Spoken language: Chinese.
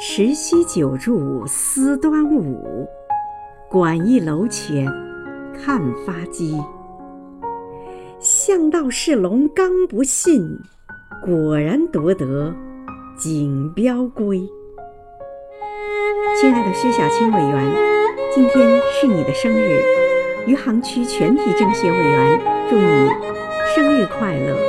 石溪久住思端午，馆驿楼前看发鸡。向道是龙刚不信，果然夺得锦标归。亲爱的薛晓青委员，今天是你的生日，余杭区全体政协委员，祝你生日快乐。